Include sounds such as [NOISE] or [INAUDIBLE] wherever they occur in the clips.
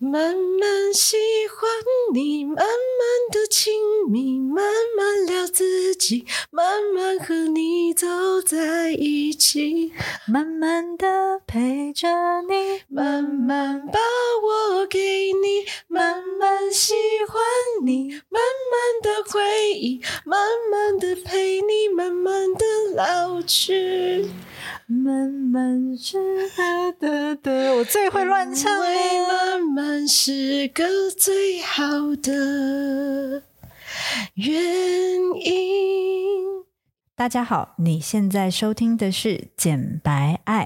慢慢喜欢你，慢慢的亲密，慢慢聊自己，慢慢和你走在一起，慢慢的陪着你，慢慢把我给你，慢慢喜欢你，慢慢的回忆，慢慢的陪你，慢慢的老去。慢慢是的的的，我最会乱唱。因为慢慢是个最好的原因。大家好，你现在收听的是《简白爱》。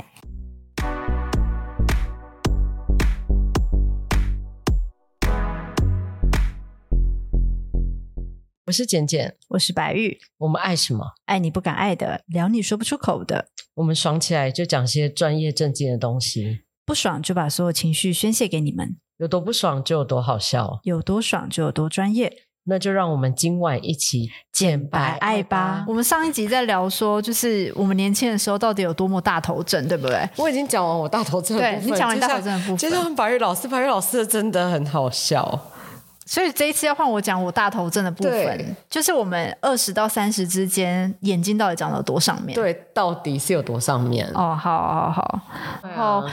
我是简简，我是白玉。我们爱什么？爱你不敢爱的，聊你说不出口的。我们爽起来就讲些专业正经的东西，不爽就把所有情绪宣泄给你们。有多不爽就有多好笑，有多爽就有多专业。那就让我们今晚一起简白爱吧。我们上一集在聊说，就是我们年轻的时候到底有多么大头症，对不对？我已经讲完我大头症的部分，对，你讲完大头症的部分，接下来白玉老师，白玉老师真的很好笑。所以这一次要换我讲我大头症的部分，就是我们二十到三十之间，眼睛到底长到多上面？对，到底是有多上面？哦，好好好。然后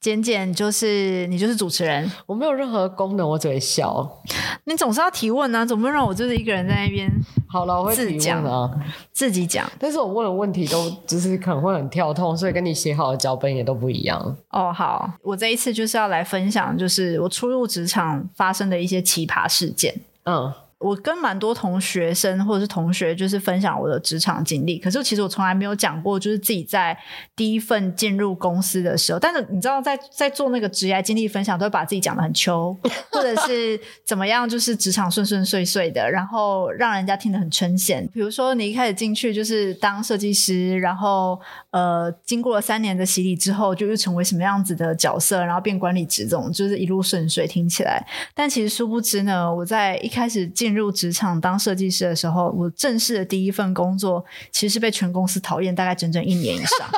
简简就是你就是主持人，我没有任何功能，我只会笑。你总是要提问啊，总不能让我就是一个人在那边。好了，我会提问啊，自己讲。但是我问的问题都就是可能会很跳痛，所以跟你写好的脚本也都不一样。哦，好，我这一次就是要来分享，就是我初入职场发生的一些奇葩事件。嗯。我跟蛮多同学生或者是同学，就是分享我的职场经历。可是其实我从来没有讲过，就是自己在第一份进入公司的时候。但是你知道在，在做那个职业经历分享，都会把自己讲的很秋，或者是怎么样，就是职场顺顺遂遂的，然后让人家听得很称羡。比如说，你一开始进去就是当设计师，然后呃，经过了三年的洗礼之后，就又成为什么样子的角色，然后变管理职，这种就是一路顺遂，听起来。但其实殊不知呢，我在一开始进进入职场当设计师的时候，我正式的第一份工作其实是被全公司讨厌，大概整整一年以上。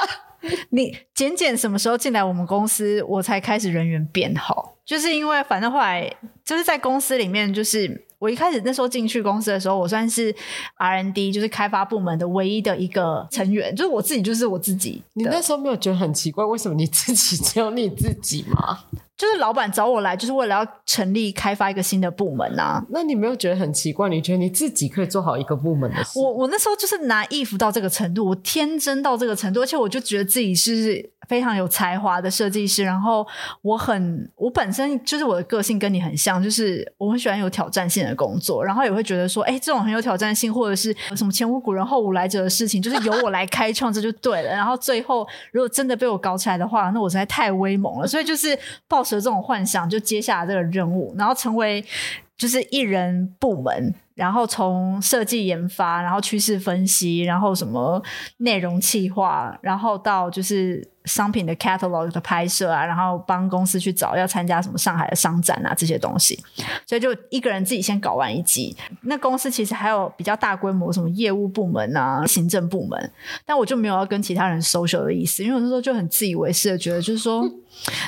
你简简什么时候进来我们公司，我才开始人缘变好？就是因为反正后来就是在公司里面，就是我一开始那时候进去公司的时候，我算是 R N D 就是开发部门的唯一的一个成员，就是我自己，就是我自己。你那时候没有觉得很奇怪，为什么你自己只有你自己吗？就是老板找我来，就是为了要成立开发一个新的部门啊。那你没有觉得很奇怪？你觉得你自己可以做好一个部门的事？我我那时候就是拿衣服到这个程度，我天真到这个程度，而且我就觉得自己是非常有才华的设计师。然后我很，我本身就是我的个性跟你很像，就是我很喜欢有挑战性的工作，然后也会觉得说，哎，这种很有挑战性，或者是什么前无古人后无来者的事情，就是由我来开创，这就对了。然后最后如果真的被我搞起来的话，那我实在太威猛了。所以就是抱。这种幻想就接下来这个任务，然后成为就是艺人部门，然后从设计研发，然后趋势分析，然后什么内容企划，然后到就是。商品的 catalog 的拍摄啊，然后帮公司去找要参加什么上海的商展啊这些东西，所以就一个人自己先搞完一集。那公司其实还有比较大规模什么业务部门啊、行政部门，但我就没有要跟其他人 social 的意思，因为我那时候就很自以为是的觉得，就是说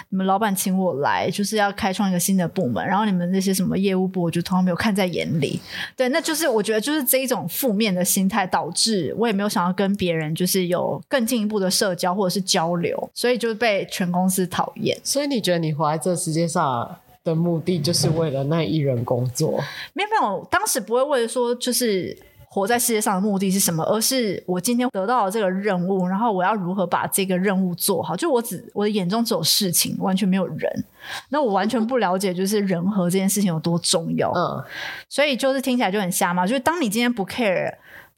你们老板请我来就是要开创一个新的部门，然后你们那些什么业务部，我就通常没有看在眼里。对，那就是我觉得就是这一种负面的心态导致我也没有想要跟别人就是有更进一步的社交或者是交流。所以就被全公司讨厌。所以你觉得你活在这世界上的目的就是为了那一人工作？没有没有，当时不会为了说就是活在世界上的目的是什么，而是我今天得到了这个任务，然后我要如何把这个任务做好。就我只我的眼中只有事情，完全没有人。那我完全不了解就是人和这件事情有多重要。嗯，所以就是听起来就很瞎嘛。就是当你今天不 care。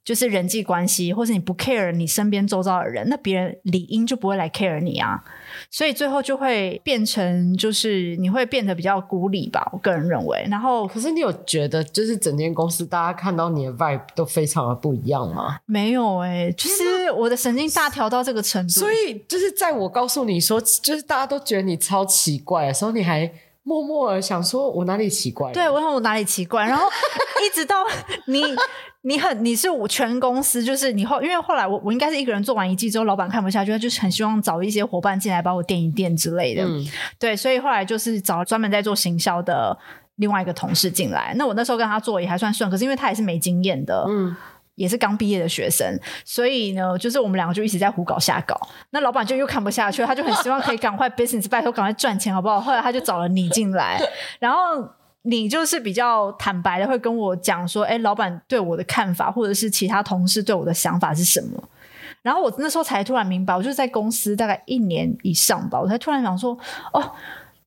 就是人际关系，或是你不 care 你身边周遭的人，那别人理应就不会来 care 你啊。所以最后就会变成，就是你会变得比较孤立吧。我个人认为。然后，可是你有觉得，就是整间公司大家看到你的 vibe 都非常的不一样吗？没有哎、欸，就是我的神经大条到这个程度。所以，就是在我告诉你说，就是大家都觉得你超奇怪的时候，你还默默的想说，我哪里奇怪？对，我想我哪里奇怪？然后 [LAUGHS] 一直到你，你很你是我全公司，就是你后，因为后来我我应该是一个人做完一季之后，老板看不下去，他就是很希望找一些伙伴进来把我垫一垫之类的。嗯，对，所以后来就是找专门在做行销的另外一个同事进来。那我那时候跟他做也还算顺，可是因为他也是没经验的，嗯。也是刚毕业的学生，所以呢，就是我们两个就一直在胡搞瞎搞。那老板就又看不下去，他就很希望可以赶快 [LAUGHS] business，拜托赶快赚钱好不好？后来他就找了你进来，[LAUGHS] 然后你就是比较坦白的会跟我讲说，哎，老板对我的看法，或者是其他同事对我的想法是什么？然后我那时候才突然明白，我就是在公司大概一年以上吧，我才突然想说，哦。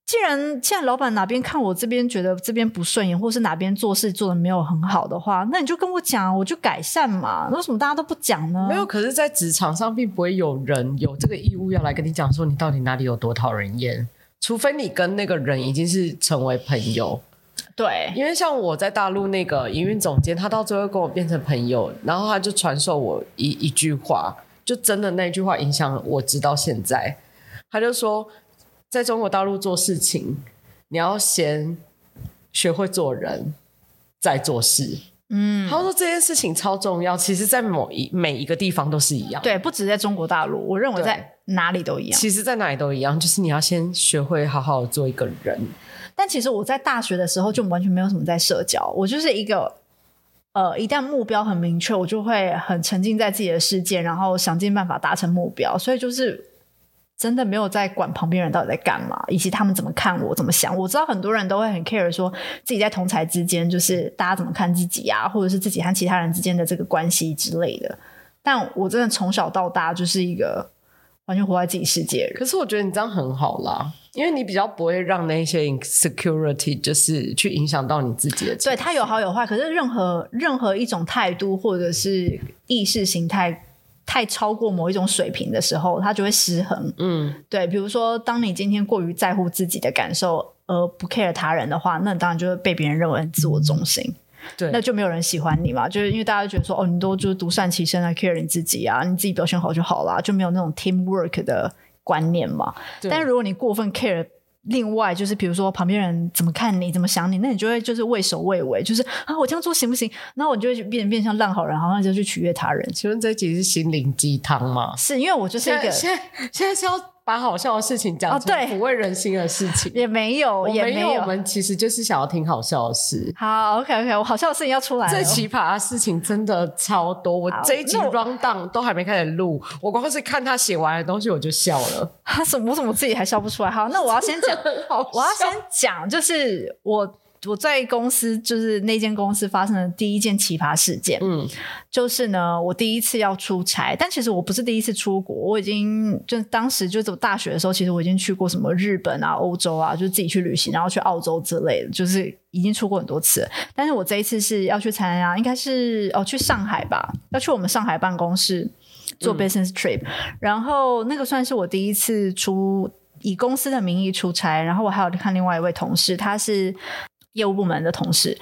既然既然老板哪边看我这边觉得这边不顺眼，或是哪边做事做的没有很好的话，那你就跟我讲，我就改善嘛。为什么大家都不讲呢？没有，可是，在职场上并不会有人有这个义务要来跟你讲说你到底哪里有多讨人厌，除非你跟那个人已经是成为朋友。对，因为像我在大陆那个营运总监，他到最后跟我变成朋友，然后他就传授我一一句话，就真的那句话影响我直到现在。他就说。在中国大陆做事情，你要先学会做人，再做事。嗯，他说这件事情超重要。其实，在某一每一个地方都是一样。对，不止在中国大陆，我认为在哪里都一样。其实，在哪里都一样，就是你要先学会好好做一个人。但其实我在大学的时候就完全没有什么在社交，我就是一个呃，一旦目标很明确，我就会很沉浸在自己的世界，然后想尽办法达成目标。所以就是。真的没有在管旁边人到底在干嘛，以及他们怎么看我，怎么想。我知道很多人都会很 care，说自己在同侪之间，就是大家怎么看自己啊，或者是自己和其他人之间的这个关系之类的。但我真的从小到大就是一个完全活在自己世界人。可是我觉得你这样很好啦，因为你比较不会让那些 insecurity 就是去影响到你自己的。对，它有好有坏，可是任何任何一种态度或者是意识形态。太超过某一种水平的时候，它就会失衡。嗯，对，比如说，当你今天过于在乎自己的感受而不 care 他人的话，那当然就会被别人认为很自我中心。对，那就没有人喜欢你嘛。就是因为大家觉得说，哦，你都就是独善其身啊 care 你自己啊，你自己表现好就好了，就没有那种 teamwork 的观念嘛。但是如果你过分 care。另外就是，比如说旁边人怎么看你，怎么想你，那你就会就是畏首畏尾，就是啊，我这样做行不行？然后我就会变变成烂好人，好像就去取悦他人。请问这一集是心灵鸡汤吗？是因为我就是一个现在现在是要。把好笑的事情讲出来，抚慰人心的事情 [LAUGHS] 也没有，也没有。我们其实就是想要听好笑的事。好，OK，OK，我好笑的事情要出来了。最奇葩的事情真的超多，我这一集 run down 都还没开始录，我光是看他写完的东西我就笑了。[LAUGHS] 他什么？我怎么自己还笑不出来？好，那我要先讲，[LAUGHS] 我要先讲，就是我。我在公司就是那间公司发生的第一件奇葩事件，嗯，就是呢，我第一次要出差，但其实我不是第一次出国，我已经就当时就走大学的时候，其实我已经去过什么日本啊、欧洲啊，就自己去旅行，然后去澳洲之类的，就是已经出过很多次。但是我这一次是要去参加，应该是哦去上海吧，要去我们上海办公室做 business trip，嗯，然后那个算是我第一次出以公司的名义出差，然后我还有看另外一位同事，他是。业务部门的同事，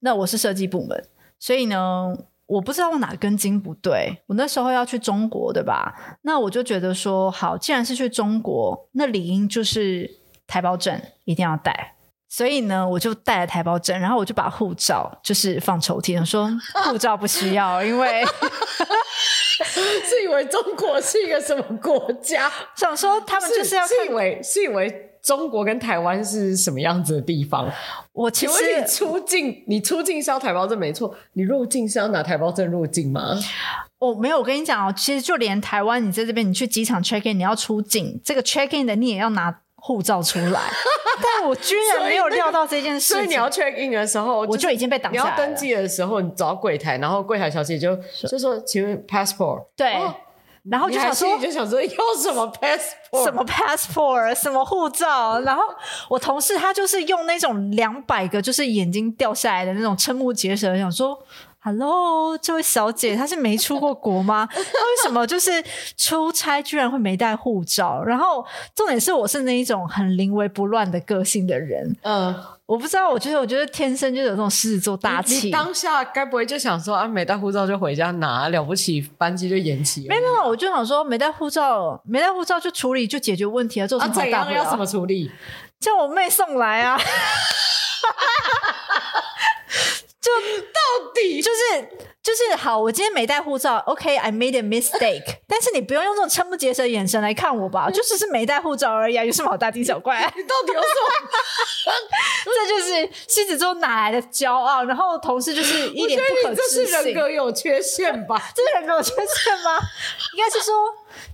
那我是设计部门，所以呢，我不知道我哪根筋不对。我那时候要去中国，对吧？那我就觉得说，好，既然是去中国，那理应就是台胞证一定要带。所以呢，我就带了台胞证，然后我就把护照就是放抽屉，说 [LAUGHS] 护照不需要，因为是以为中国是一个什么国家？[LAUGHS] 想说他们就是要是，是以为是以为。中国跟台湾是什么样子的地方？我其实请问你出境，你出境是要台胞证没错，你入境是要拿台胞证入境吗？我没有，我跟你讲哦，其实就连台湾，你在这边，你去机场 check in，你要出境，这个 check in 的你也要拿护照出来。[LAUGHS] 但我居然没有料到这件事情，所以你要 check in 的时候，我就已经被挡下来了。你要登记的时候，你走到柜台，然后柜台小姐就就说：“请问 passport？” 对。哦然后就想说，就想说要什么 passport，什么 passport，什么护照。然后我同事他就是用那种两百个，就是眼睛掉下来的那种瞠目结舌，想说。Hello，这位小姐，她是没出过国吗？[LAUGHS] 她为什么就是出差居然会没带护照？然后重点是，我是那一种很临危不乱的个性的人。嗯，我不知道，我觉得，我觉得天生就有这种狮子座大气。你当下该不会就想说啊，没带护照就回家拿，了不起，班机就延期？没有没有，我就想说，没带护照，没带护照就处理就解决问题啊，做什么大不了？要怎么处理？叫我妹送来啊。[LAUGHS] 就到底。就是就是好，我今天没带护照，OK，I、okay, made a mistake。[LAUGHS] 但是你不用用这种瞠目结舌的眼神来看我吧，[LAUGHS] 就只是没带护照而已啊，有什么好大惊小怪？[LAUGHS] 你到底有什么？这就是狮子座哪来的骄傲？然后同事就是一脸不可置信。这是人格有缺陷吧？这是人格有缺陷吗？应该是说。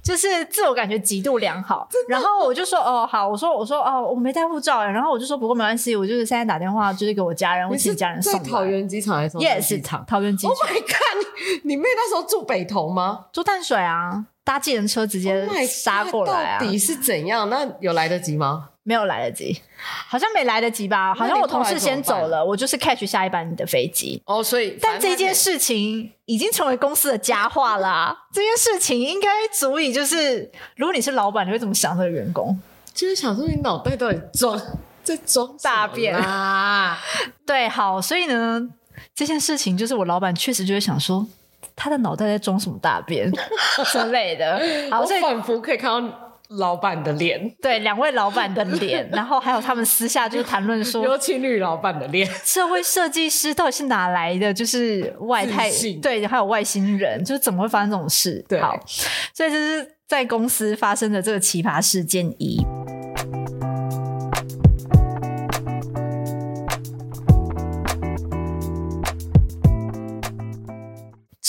就是自我感觉极度良好，然后我就说哦好，我说我说哦我没带护照，然后我就说不过没关系，我就是现在打电话就是给我家人，我请家人送。在桃园机场还是？Yes，是桃桃园机场。Oh my god！你妹那时候住北投吗？住淡水啊，搭计程车直接杀过来啊！到底是怎样？那有来得及吗？没有来得及，好像没来得及吧？好像我同事先走了，我就是 catch 下一班的飞机。哦，所以但这件事情已经成为公司的佳话啦、啊。[LAUGHS] 这件事情应该足以，就是如果你是老板，你会怎么想这个员工？就是想说你脑袋到底装在装大便啊？[LAUGHS] 对，好，所以呢，这件事情就是我老板确实就会想说，他的脑袋在装什么大便 [LAUGHS] 之类的。好，我仿佛可以看到。老板的脸，对，两位老板的脸，然后还有他们私下就是谈论说，[LAUGHS] 有情侣老板的脸，这位设计师到底是哪来的？就是外太对，还有外星人，就是怎么会发生这种事？对，好，所以这是在公司发生的这个奇葩事件一。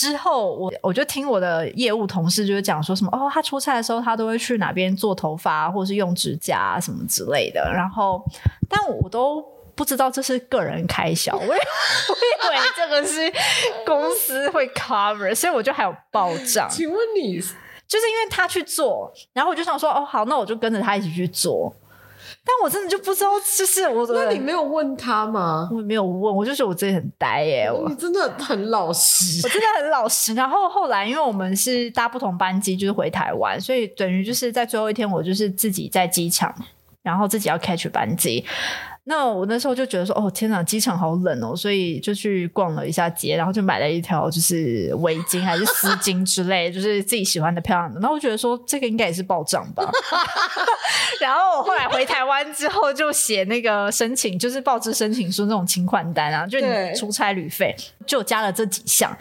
之后我我就听我的业务同事就是讲说什么哦，他出差的时候他都会去哪边做头发或者是用指甲啊什么之类的，然后但我都不知道这是个人开销，我以我以为这个是公司会 cover，所以我就还有报账。请问你就是因为他去做，然后我就想说哦好，那我就跟着他一起去做。但我真的就不知道，就是我。那你没有问他吗？我没有问，我就觉得我自己很呆耶。我你真的很老实，我真的很老实。然后后来，因为我们是搭不同班机，就是回台湾，所以等于就是在最后一天，我就是自己在机场，然后自己要 catch 班机。那我那时候就觉得说，哦天哪，机场好冷哦，所以就去逛了一下街，然后就买了一条就是围巾还是丝巾之类，就是自己喜欢的漂亮的。然后我觉得说，这个应该也是报账吧。[LAUGHS] 然后我后来回台湾之后，就写那个申请，就是报纸申请书那种请款单啊，就你出差旅费就加了这几项。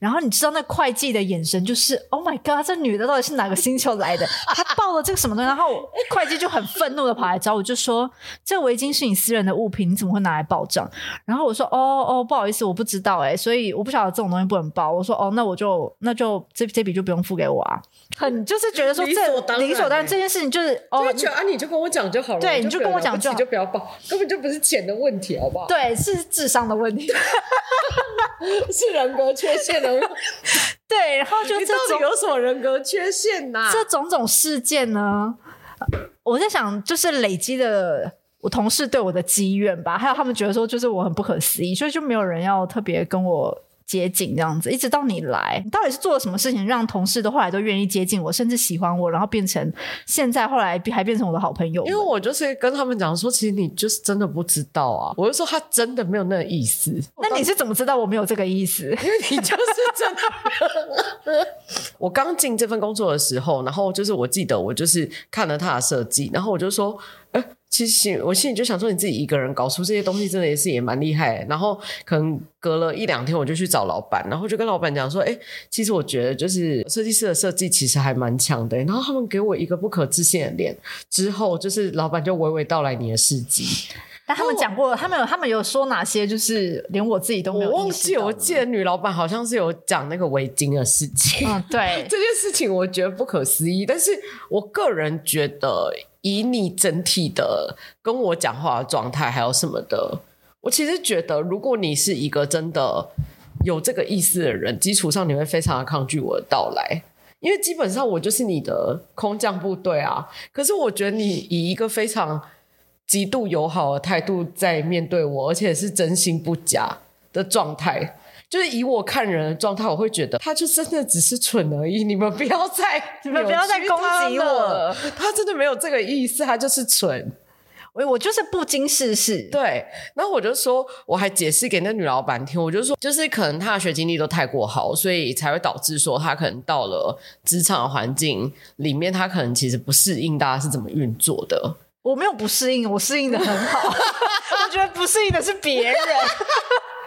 然后你知道那会计的眼神就是，Oh my god，这女的到底是哪个星球来的？她报了这个什么东西？然后会计就很愤怒的跑来找我，就说这围巾是你私人的物品，你怎么会拿来报账？然后我说：“哦哦，不好意思，我不知道哎，所以我不晓得这种东西不能报。”我说：“哦，那我就那就这这笔就不用付给我啊。”很就是觉得说这理所当然，这件事情就是哦，啊，你就跟我讲就好了，对，你就跟我讲就好，就不要报，[LAUGHS] 根本就不是钱的问题，好不好？对，是智商的问题，[LAUGHS] 是人格缺陷的问题。[LAUGHS] 对，然后就这种有什么人格缺陷呢？这种种事件呢，我在想，就是累积的。我同事对我的积怨吧，还有他们觉得说，就是我很不可思议，所以就没有人要特别跟我接近这样子。一直到你来，你到底是做了什么事情，让同事都后来都愿意接近我，甚至喜欢我，然后变成现在后来还变成我的好朋友？因为我就是跟他们讲说，其实你就是真的不知道啊。我就说他真的没有那个意思。那你是怎么知道我没有这个意思？[LAUGHS] 因为你就是真的。[LAUGHS] 我刚进这份工作的时候，然后就是我记得我就是看了他的设计，然后我就说，哎。其实我心里就想说，你自己一个人搞出这些东西，真的也是也蛮厉害。然后可能隔了一两天，我就去找老板，然后就跟老板讲说：“哎，其实我觉得就是设计师的设计其实还蛮强的。”然后他们给我一个不可置信的脸。之后就是老板就娓娓道来你的事迹。但他们讲过，他们有他们有说哪些？就是连我自己都没有。我忘记，我记得女老板好像是有讲那个围巾的事情。嗯，对，[LAUGHS] 这件事情我觉得不可思议。但是我个人觉得。以你整体的跟我讲话的状态，还有什么的，我其实觉得，如果你是一个真的有这个意思的人，基础上你会非常的抗拒我的到来，因为基本上我就是你的空降部队啊。可是我觉得你以一个非常极度友好的态度在面对我，而且是真心不假的状态。就是以我看人的状态，我会觉得他就真的只是蠢而已。你们不要再，[LAUGHS] 你们不要再攻击我了。他真的没有这个意思，他就是蠢。我我就是不经世事。对，然后我就说，我还解释给那女老板听，我就说，就是可能他的学经历都太过好，所以才会导致说他可能到了职场环境里面，他可能其实不适应大家是怎么运作的。我没有不适应，我适应的很好。[LAUGHS] 我觉得不适应的是别人。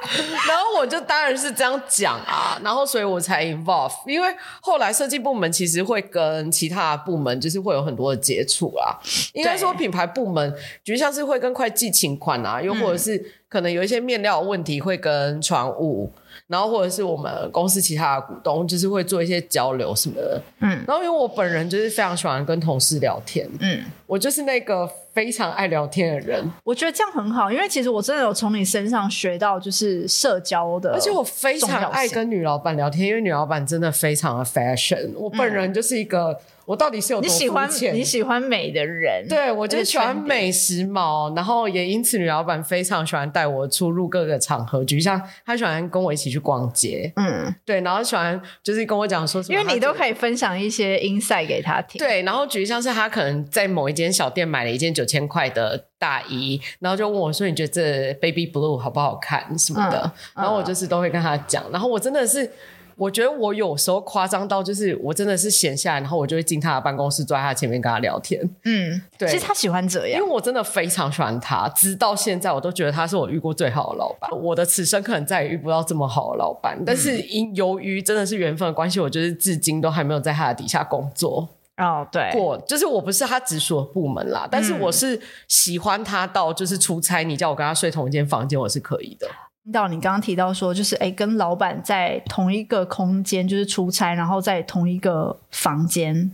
[LAUGHS] 然后我就当然是这样讲啊，然后所以我才 involve，因为后来设计部门其实会跟其他部门就是会有很多的接触啊。应该说品牌部门，就像是会跟会计请款啊，又或者是可能有一些面料问题会跟船务。然后或者是我们公司其他的股东，就是会做一些交流什么的。嗯，然后因为我本人就是非常喜欢跟同事聊天。嗯，我就是那个非常爱聊天的人。我觉得这样很好，因为其实我真的有从你身上学到就是社交的，而且我非常爱跟女老板聊天，因为女老板真的非常的 fashion。我本人就是一个。我到底是有多？你喜欢你喜欢美的人，对，我就是喜欢美时髦，然后也因此女老板非常喜欢带我出入各个场合，就像她喜欢跟我一起去逛街，嗯，对，然后喜欢就是跟我讲说什么，因为你都可以分享一些 insight 给她听，对，然后举像是她可能在某一间小店买了一件九千块的大衣，然后就问我说：“你觉得这 baby blue 好不好看什么的？”嗯，然后我就是都会跟她讲，然后我真的是。我觉得我有时候夸张到，就是我真的是闲下来，然后我就会进他的办公室，坐在他前面跟他聊天。嗯，对，其实他喜欢这样，因为我真的非常喜欢他，直到现在我都觉得他是我遇过最好的老板。我的此生可能再也遇不到这么好的老板，但是因由于真的是缘分的关系，我就是至今都还没有在他的底下工作。哦，对，过就是我不是他直属的部门啦，但是我是喜欢他到就是出差，你叫我跟他睡同一间房间，我是可以的。听到你刚刚提到说，就是哎，跟老板在同一个空间，就是出差，然后在同一个房间。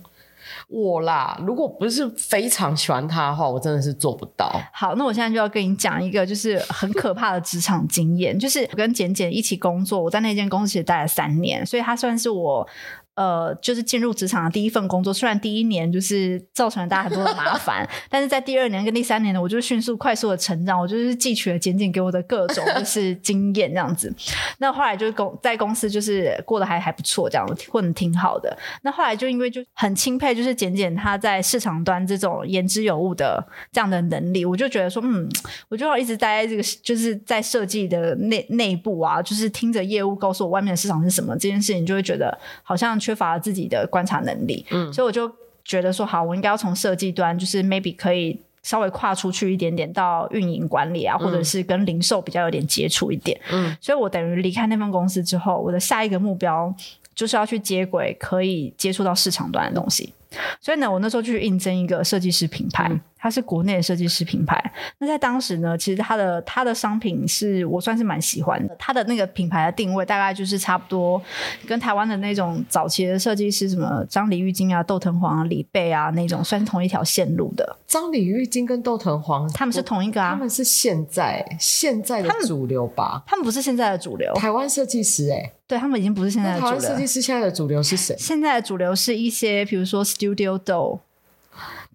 我啦，如果不是非常喜欢他的话，我真的是做不到。好，那我现在就要跟你讲一个，就是很可怕的职场经验，就是我跟简简一起工作，我在那间公司其实待了三年，所以他算是我。呃，就是进入职场的第一份工作，虽然第一年就是造成了大家很多的麻 [LAUGHS] 烦，但是在第二年跟第三年呢，我就迅速快速的成长，我就是汲取了简简给我的各种就是 [LAUGHS] 经验这样子。那后来就是公在公司就是过得还还不错，这样混得挺好的。那后来就因为就很钦佩，就是简简他在市场端这种言之有物的这样的能力，我就觉得说，嗯，我就要一直待在这个就是在设计的内内部啊，就是听着业务告诉我外面的市场是什么这件事情，就会觉得好像。缺乏了自己的观察能力，嗯，所以我就觉得说，好，我应该要从设计端，就是 maybe 可以稍微跨出去一点点，到运营管理啊，或者是跟零售比较有点接触一点，嗯，所以我等于离开那份公司之后，我的下一个目标就是要去接轨可以接触到市场端的东西。所以呢，我那时候就去应征一个设计师品牌，嗯、它是国内的设计师品牌。那在当时呢，其实它的它的商品是我算是蛮喜欢的。它的那个品牌的定位大概就是差不多跟台湾的那种早期的设计师，什么张李玉京啊、窦藤黄啊、李贝啊那种，算是同一条线路的。张李玉京跟窦藤黄，他们是同一个啊？他们是现在现在的主流吧？他们，不是现在的主流。台湾设计师、欸，哎，对他们已经不是现在的主流。台湾设计师现在的主流是谁？现在的主流是一些，比如说。Studio Doll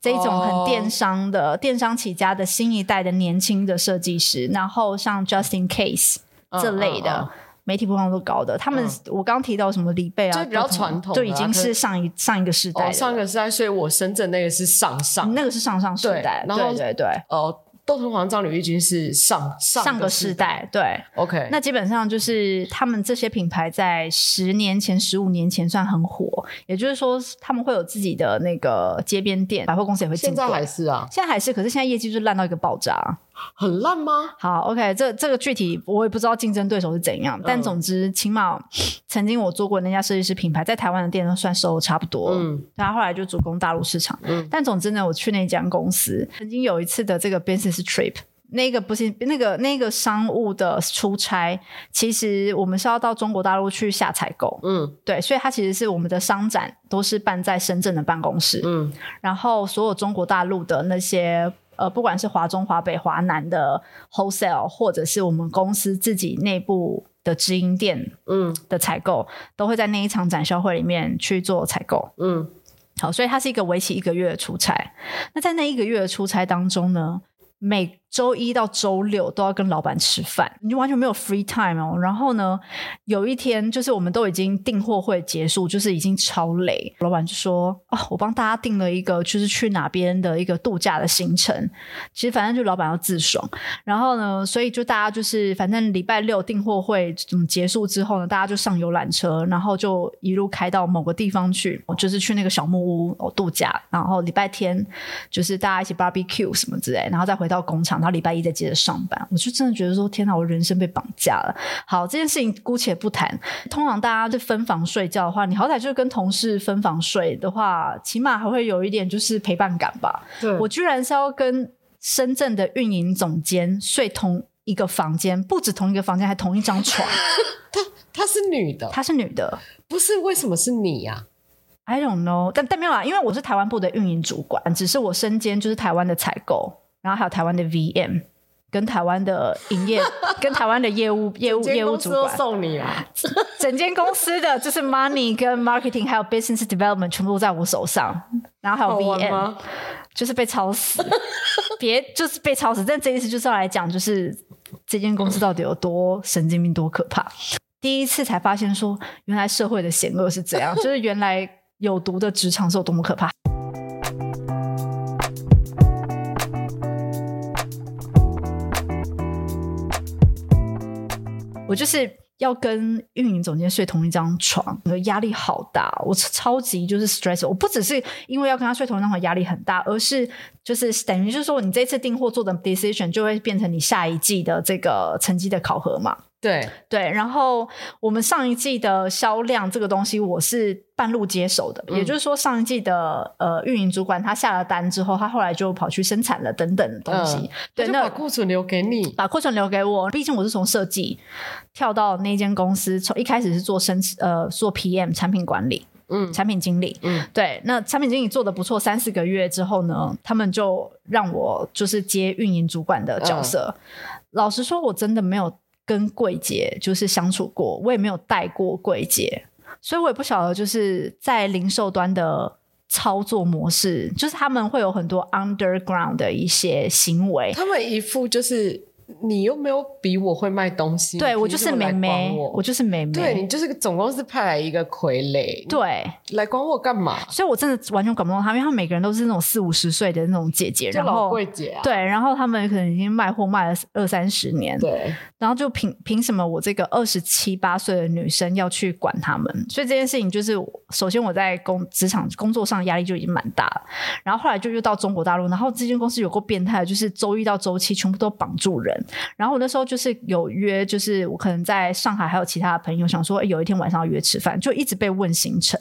这一种很电商的、oh. 电商起家的新一代的年轻的设计师，然后像 Justin Case 这类的、uh, uh, uh. 媒体曝光度高的，他们、uh. 我刚提到什么李贝啊，就比较传统，就已经是上一上一个时代，oh, 上一个时代，所以我深圳那个是上上，那个是上上时代，对对对对，哦。Uh, 窦藤黄、张吕义军是上上个世代，对，OK。那基本上就是他们这些品牌在十年前、十五年前算很火，也就是说他们会有自己的那个街边店，百货公司也会进。现在还是啊，现在还是，可是现在业绩就烂到一个爆炸。很烂吗？好，OK，这这个具体我也不知道竞争对手是怎样，嗯、但总之，起码曾经我做过那家设计师品牌，在台湾的店都算收的差不多。嗯，他后来就主攻大陆市场。嗯，但总之呢，我去那家公司，曾经有一次的这个 business trip，那个不是那个那个商务的出差，其实我们是要到中国大陆去下采购。嗯，对，所以它其实是我们的商展都是办在深圳的办公室。嗯，然后所有中国大陆的那些。呃，不管是华中、华北、华南的 wholesale，或者是我们公司自己内部的直营店，嗯，的采购，嗯、都会在那一场展销会里面去做采购，嗯，好，所以它是一个为期一个月的出差。那在那一个月的出差当中呢，每周一到周六都要跟老板吃饭，你就完全没有 free time 哦。然后呢，有一天就是我们都已经订货会结束，就是已经超累，老板就说：“哦，我帮大家订了一个就是去哪边的一个度假的行程。”其实反正就老板要自爽。然后呢，所以就大家就是反正礼拜六订货会嗯结束之后呢，大家就上游览车，然后就一路开到某个地方去，就是去那个小木屋哦度假。然后礼拜天就是大家一起 barbecue 什么之类，然后再回。到工厂，然后礼拜一再接着上班，我就真的觉得说，天哪，我人生被绑架了。好，这件事情姑且不谈。通常大家就分房睡觉的话，你好歹就是跟同事分房睡的话，起码还会有一点就是陪伴感吧。对，我居然是要跟深圳的运营总监睡同一个房间，不止同一个房间，还同一张床。[LAUGHS] 她她是女的，她是女的，不是？为什么是你呀、啊、？I don't know，但但没有啊，因为我是台湾部的运营主管，只是我身兼就是台湾的采购。然后还有台湾的 VM，跟台湾的营业，[LAUGHS] 跟台湾的业务业务业务主管送你啊！[LAUGHS] 整间公司的就是 money 跟 marketing 还有 business development 全部都在我手上，然后还有 VM，就是被操死，[LAUGHS] 别就是被操死。但这一次就是要来讲，就是这间公司到底有多神经病、多可怕。第一次才发现说，原来社会的险恶是这样，就是原来有毒的职场是有多么可怕。我就是要跟运营总监睡同一张床，我压力好大，我超级就是 stress。我不只是因为要跟他睡同一张床压力很大，而是就是等于就是说，你这次订货做的 decision 就会变成你下一季的这个成绩的考核嘛。对对，然后我们上一季的销量这个东西，我是半路接手的，嗯、也就是说，上一季的呃运营主管他下了单之后，他后来就跑去生产了等等的东西，嗯、对，那把库存留给你，把库存留给我。毕竟我是从设计跳到那间公司，从一开始是做生呃做 PM 产品管理，嗯，产品经理，嗯，对，那产品经理做的不错，三四个月之后呢，他们就让我就是接运营主管的角色。嗯、老实说，我真的没有。跟柜姐就是相处过，我也没有带过柜姐，所以我也不晓得就是在零售端的操作模式，就是他们会有很多 underground 的一些行为，他们一副就是。你又没有比我会卖东西，对，我就是妹妹，我就是妹妹，对，你就是总公司派来一个傀儡，对，来管我干嘛？所以我真的完全管不动他，因为他们每个人都是那种四五十岁的那种姐姐，然后老柜姐啊，对，然后他们可能已经卖货卖了二三十年，对，然后就凭凭什么我这个二十七八岁的女生要去管他们？所以这件事情就是，首先我在工职场工作上压力就已经蛮大了，然后后来就又到中国大陆，然后这间公司有够变态，就是周一到周七全部都绑住人。然后我那时候就是有约，就是我可能在上海还有其他的朋友，想说有一天晚上要约吃饭，就一直被问行程。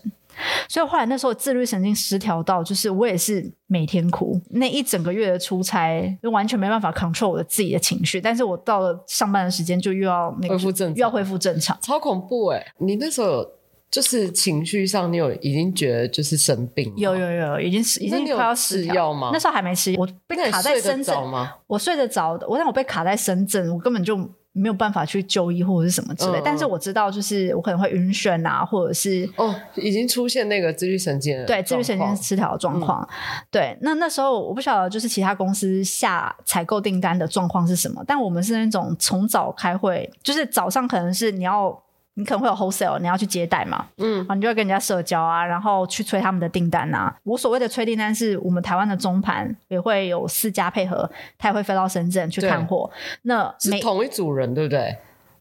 所以后来那时候自律神经失调到，就是我也是每天哭。那一整个月的出差，就完全没办法 control 我的自己的情绪。但是我到了上班的时间，就又要那个恢复正常，又要恢复正常，超恐怖哎！你那时候。就是情绪上，你有已经觉得就是生病？有有有，已经已经快要吃药吗？那时候还没吃，我被卡在深圳吗？我睡得着的，我但我被卡在深圳，我根本就没有办法去就医或者是什么之类。嗯、但是我知道，就是我可能会晕眩啊，或者是哦，已经出现那个自律神经对自律神经失调的状况。嗯、对，那那时候我不晓得，就是其他公司下采购订单的状况是什么，但我们是那种从早开会，就是早上可能是你要。你可能会有 wholesale，你要去接待嘛，嗯，你就会跟人家社交啊，然后去催他们的订单啊。我所谓的催订单，是我们台湾的中盘也会有四家配合，他也会飞到深圳去看货。那是同一组人，对不对？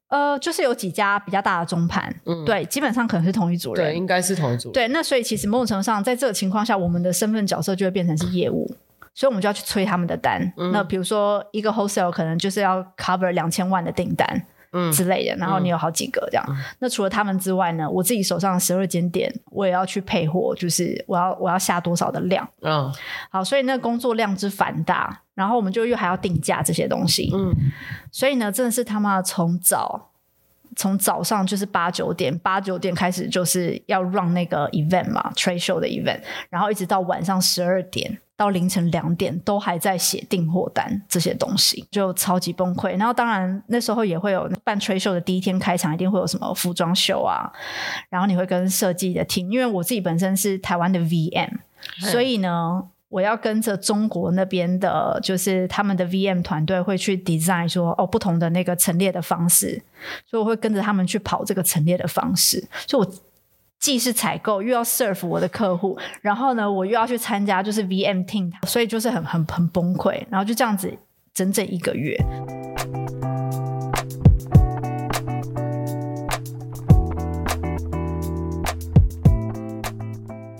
呃，就是有几家比较大的中盘，嗯，对，基本上可能是同一组人，对，应该是同一组。对，那所以其实某种程度上，在这个情况下，我们的身份角色就会变成是业务，所以我们就要去催他们的单。嗯、那比如说一个 wholesale 可能就是要 cover 两千万的订单。嗯，之类的，然后你有好几个这样。嗯、那除了他们之外呢，我自己手上十二间店，我也要去配货，就是我要我要下多少的量。嗯，好，所以那工作量之繁大，然后我们就又还要定价这些东西。嗯，所以呢，真的是他妈从早从早上就是八九点八九点开始就是要 run 那个 event 嘛，trade show 的 event，然后一直到晚上十二点。到凌晨两点都还在写订货单这些东西，就超级崩溃。然后当然那时候也会有办吹秀的第一天开场，一定会有什么服装秀啊。然后你会跟设计的听因为我自己本身是台湾的 VM，、所以呢，我要跟着中国那边的，就是他们的 VM 团队会去 design 说哦，不同的那个陈列的方式，所以我会跟着他们去跑这个陈列的方式。所以我既是采购，又要 serve 我的客户，然后呢，我又要去参加就是 VM team，所以就是很很很崩溃。然后就这样子整整一个月。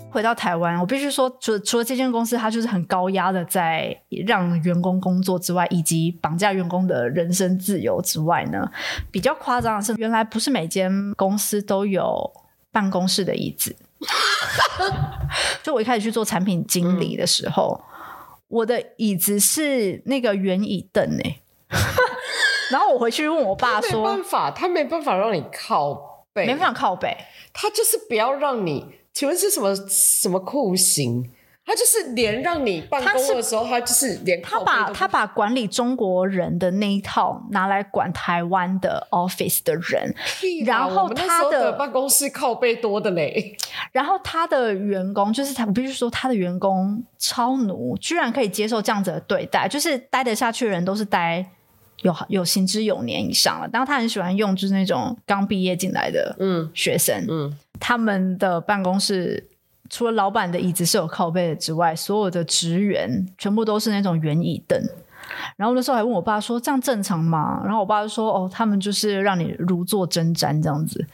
回到台湾，我必须说，除除了这间公司，它就是很高压的在让员工工作之外，以及绑架员工的人身自由之外呢，比较夸张的是，原来不是每间公司都有办公室的椅子。就我一开始去做产品经理的时候，嗯、我的椅子是那个圆椅凳诶，[LAUGHS] 然后我回去问我爸说，没办法，他没办法让你靠背，没办法靠背，他就是不要让你。请问是什么什么酷刑？他就是连让你办公的时候，他，他就是连他把他把管理中国人的那一套拿来管台湾的 office 的人，然后他的办公室靠背多的嘞，[LAUGHS] 然后他的员工就是他，我必须说他的员工超奴，居然可以接受这样子的对待，就是待得下去的人都是待有有行之有年以上了，然后他很喜欢用就是那种刚毕业进来的嗯学生嗯。嗯他们的办公室除了老板的椅子是有靠背的之外，所有的职员全部都是那种圆椅凳。然后那时候还问我爸说：“这样正常吗？”然后我爸就说：“哦，他们就是让你如坐针毡这样子。”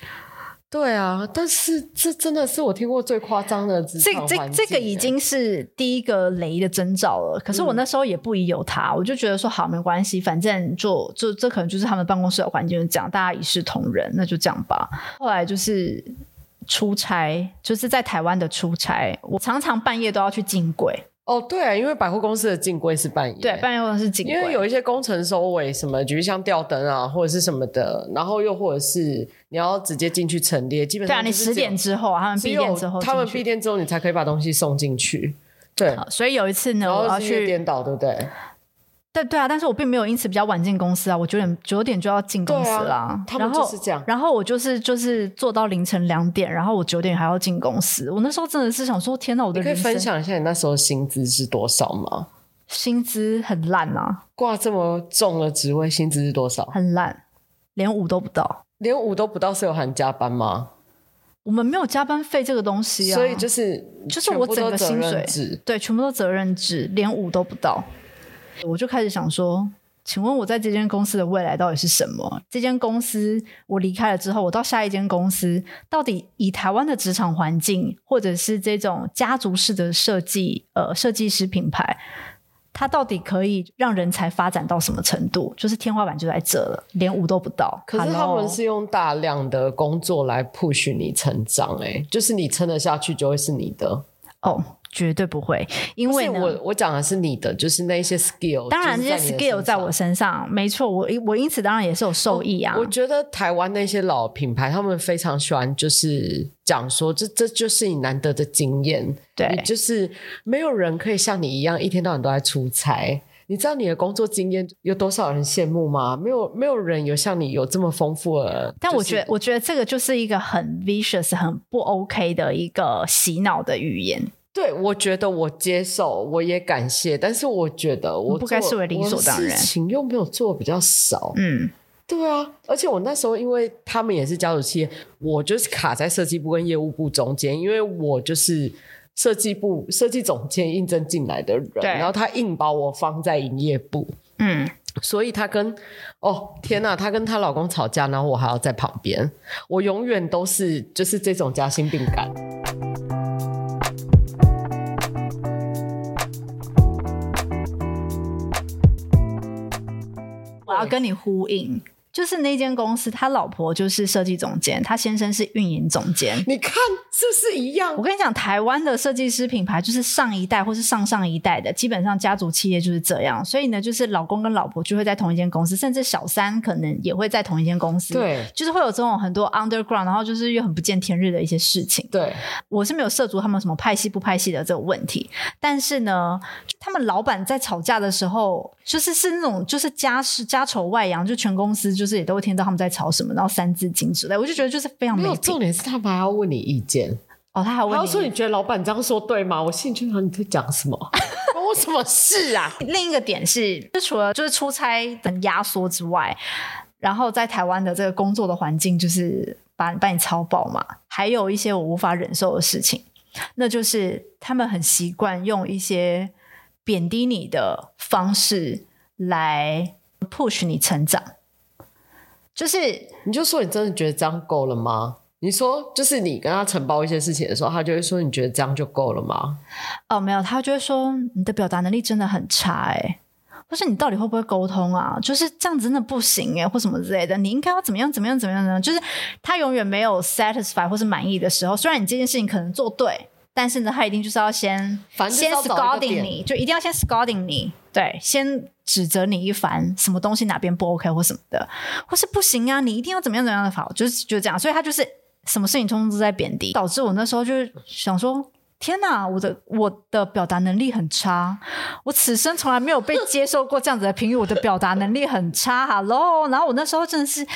对啊，但是这真的是我听过最夸张的。这这这个已经是第一个雷的征兆了。可是我那时候也不疑有他，嗯、我就觉得说好没关系，反正就就这可能就是他们办公室的环境，这样大家一视同仁，那就这样吧。后来就是。出差就是在台湾的出差，我常常半夜都要去进柜。哦，对啊，因为百货公司的进柜是半夜，对，半夜公司进柜，因为有一些工程收尾什么，比如像吊灯啊，或者是什么的，然后又或者是你要直接进去陈列，基本上对啊，你十点之后，他们闭店之后，他们闭店之后，你才可以把东西送进去。对，所以有一次呢，我要去颠倒，对不对？对对啊，但是我并没有因此比较晚进公司啊，我九点九点就要进公司啦。啊、他们就是这样，然后我就是就是做到凌晨两点，然后我九点还要进公司。我那时候真的是想说，天哪，我的人生，你可以分享一下你那时候薪资是多少吗？薪资很烂啊，挂这么重的职位，薪资是多少？很烂，连五都不到，连五都不到是有含加班吗？我们没有加班费这个东西啊，所以就是就是我整个薪水对，全部都责任制，连五都不到。我就开始想说，请问我在这间公司的未来到底是什么？这间公司我离开了之后，我到下一间公司，到底以台湾的职场环境，或者是这种家族式的设计，呃，设计师品牌，它到底可以让人才发展到什么程度？就是天花板就在这了，连五都不到。可是他们是用大量的工作来 push 你成长，哎，就是你撑得下去，就会是你的哦。绝对不会，因为我我讲的是你的，就是那些 skill。当然，这些 skill 在我身上，没错，我我因此当然也是有受益啊。我觉得台湾那些老品牌，他们非常喜欢，就是讲说，这这就是你难得的经验。对，就是没有人可以像你一样，一天到晚都在出差。你知道你的工作经验有多少人羡慕吗？没有，没有人有像你有这么丰富的。但我觉得，我觉得这个就是一个很 vicious、很不 OK 的一个洗脑的语言。对，我觉得我接受，我也感谢，但是我觉得我不该视为理所当然，事情又没有做比较少，嗯，对啊，而且我那时候因为他们也是家族企业，我就是卡在设计部跟业务部中间，因为我就是设计部设计总监应征进来的人，然后他硬把我放在营业部，嗯，所以他跟哦天呐，他跟她老公吵架，然后我还要在旁边，我永远都是就是这种夹心饼干。要跟你呼应。就是那间公司，他老婆就是设计总监，他先生是运营总监。你看是不是一样？我跟你讲，台湾的设计师品牌就是上一代或是上上一代的，基本上家族企业就是这样。所以呢，就是老公跟老婆就会在同一间公司，甚至小三可能也会在同一间公司。对，就是会有这种很多 underground，然后就是又很不见天日的一些事情。对，我是没有涉足他们什么派系不派系的这个问题，但是呢，他们老板在吵架的时候，就是是那种就是家事家丑外扬，就全公司就。是也都会听到他们在吵什么，然后三字经之类，我就觉得就是非常没有。重点是他们还要问你意见哦，他还问你，他说你觉得老板这样说对吗？我心里就想你在讲什么？[LAUGHS] 关我什么事啊？另一个点是，就除了就是出差等压缩之外，然后在台湾的这个工作的环境就是把把你操爆嘛，还有一些我无法忍受的事情，那就是他们很习惯用一些贬低你的方式来 push 你成长，就是你就说你真的觉得这样够了吗？你说，就是你跟他承包一些事情的时候，他就会说：“你觉得这样就够了吗？”哦，没有，他就会说：“你的表达能力真的很差，哎，或是你到底会不会沟通啊？就是这样子真的不行，哎，或什么之类的。你应该要怎么样，怎么样，怎么样呢？就是他永远没有 satisfy 或是满意的时候。虽然你这件事情可能做对，但是呢，他一定就是要先先 scolding 你，就一定要先 scolding 你，对，先指责你一番，什么东西哪边不 OK 或什么的，或是不行啊，你一定要怎么样怎么样的好，就是就这样。所以他就是。什么事情通通都在贬低，导致我那时候就想说：天哪，我的我的表达能力很差，我此生从来没有被接受过这样子的评语，我的表达能力很差。Hello，然后我那时候真的是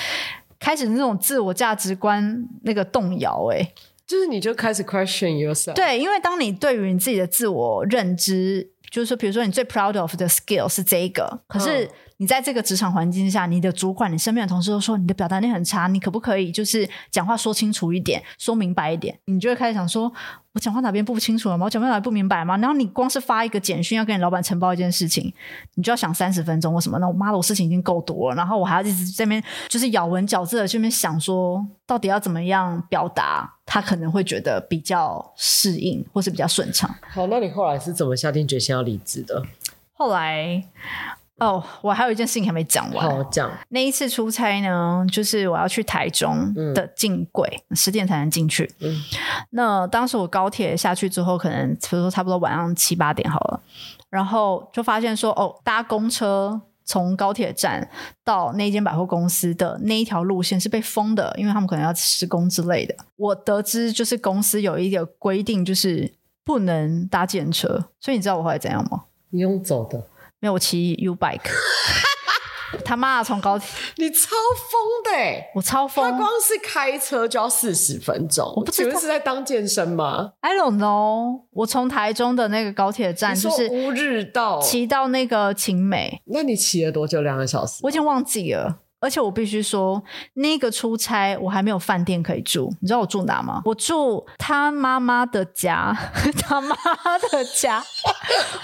开始那种自我价值观那个动摇，哎，就是你就开始 question yourself。对，因为当你对于你自己的自我认知，就是说，比如说你最 proud of 的 skill 是这一个，可是。嗯你在这个职场环境下，你的主管、你身边的同事都说你的表达力很差，你可不可以就是讲话说清楚一点、说明白一点？你就会开始想说，我讲话哪边不清楚了吗？我讲话哪边不明白吗？然后你光是发一个简讯要跟你老板呈报一件事情，你就要想三十分钟，为什么？那我妈的，我事情已经够多了，然后我还要一直在那边就是咬文嚼字的这边想说，到底要怎么样表达，他可能会觉得比较适应或是比较顺畅。好，那你后来是怎么下定决心要离职的？后来。哦，oh, 我还有一件事情还没讲完。好，讲。那一次出差呢，就是我要去台中的进柜，十、嗯、点才能进去。嗯，那当时我高铁下去之后，可能比如说差不多晚上七八点好了，然后就发现说，哦，搭公车从高铁站到那间百货公司的那一条路线是被封的，因为他们可能要施工之类的。我得知就是公司有一个规定，就是不能搭建车，所以你知道我后来怎样吗？你用走的。没有，我骑 U bike，[LAUGHS] 他妈从高铁，你超疯的欸！我超疯，他光是开车就要四十分钟。我不知道是在当健身吗？I don't know。我从台中的那个高铁站就是乌日到骑到那个晴美，那你骑了多久？两个小时？我已经忘记了。而且我必须说，那个出差我还没有饭店可以住。你知道我住哪吗？我住他妈妈的家，[LAUGHS] 他妈的家。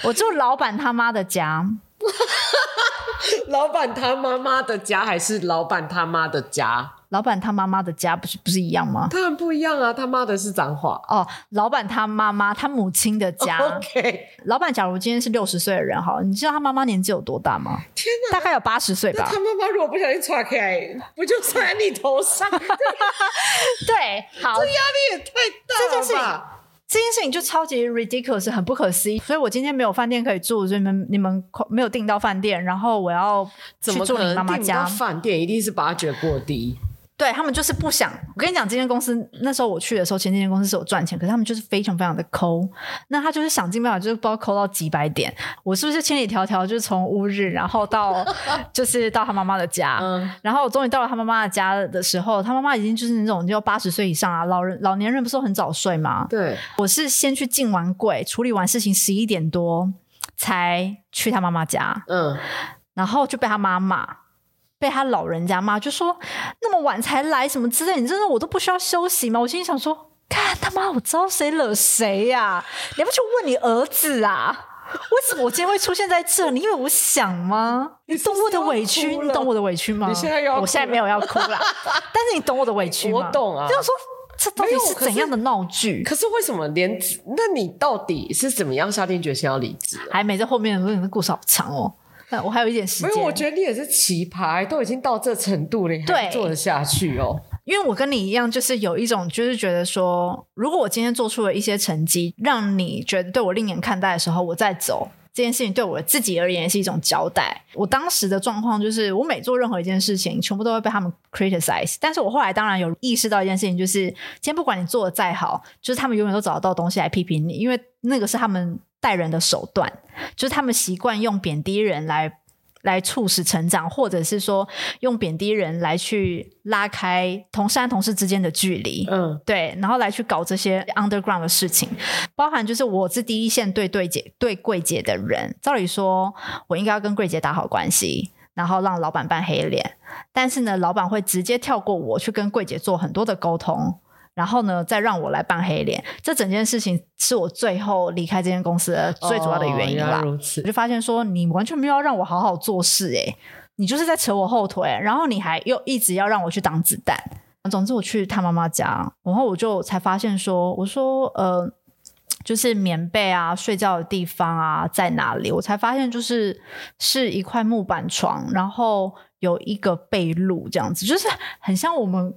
我住老板他妈的家。[LAUGHS] 老板他妈妈的家还是老板他妈的家？老板他妈妈的家不是不是一样吗？当然不一样啊！他妈的是脏话哦。老板他妈妈他母亲的家。[LAUGHS] OK。老板，假如今天是六十岁的人，好，你知道他妈妈年纪有多大吗？天哪，大概有八十岁吧。他妈妈如果不小心踹开，不就摔在你头上？[LAUGHS] 对，好，这压力也太大了吧。这件事情就超级 ridiculous，很不可思议。所以我今天没有饭店可以住，所以你们你们没有订到饭店，然后我要去住你妈妈家。饭店一定是八折过低。对，他们就是不想。我跟你讲，这间公司那时候我去的时候，前几间公司是有赚钱，可是他们就是非常非常的抠。那他就是想尽办法，就是不知道抠到几百点。我是不是千里迢迢就是从乌日，然后到 [LAUGHS] 就是到他妈妈的家，嗯、然后我终于到了他妈妈的家的时候，他妈妈已经就是那种就八十岁以上啊，老人老年人不是都很早睡吗？对，我是先去进完柜，处理完事情，十一点多才去他妈妈家，嗯，然后就被他妈骂。被他老人家骂，就说那么晚才来什么之类，你真的我都不需要休息吗？我心里想说，看他妈，我招谁惹谁呀、啊？你要不去问你儿子啊？为什么我今天会出现在这里？你因为我想吗？你懂我的委屈？你懂我的委屈吗？你现在要，我现在没有要哭了，[LAUGHS] 但是你懂我的委屈吗？我懂啊。就是说，这到底是怎样的闹剧？可是为什么连？那你到底是怎么样下定决心要离职？还没在后面的，的故事好长哦。我还有一点时间。没有，我觉得你也是奇葩，都已经到这程度了，你还做得下去哦。因为我跟你一样，就是有一种，就是觉得说，如果我今天做出了一些成绩，让你觉得对我另眼看待的时候，我再走这件事情，对我自己而言是一种交代。我当时的状况就是，我每做任何一件事情，全部都会被他们 criticize。但是我后来当然有意识到一件事情，就是今天不管你做的再好，就是他们永远都找得到东西来批评你，因为那个是他们。待人的手段，就是他们习惯用贬低人来来促使成长，或者是说用贬低人来去拉开同事和同事之间的距离，嗯，对，然后来去搞这些 underground 的事情，包含就是我是第一线对对姐对柜姐的人，照理说我应该要跟柜姐打好关系，然后让老板扮黑脸，但是呢，老板会直接跳过我去跟柜姐做很多的沟通。然后呢，再让我来扮黑脸，这整件事情是我最后离开这间公司的最主要的原因啦。哦、我就发现说，你完全没有要让我好好做事，诶，你就是在扯我后腿，然后你还又一直要让我去挡子弹。总之，我去他妈妈家，然后我就才发现说，我说，呃，就是棉被啊，睡觉的地方啊，在哪里？我才发现，就是是一块木板床，然后。有一个被褥这样子，就是很像我们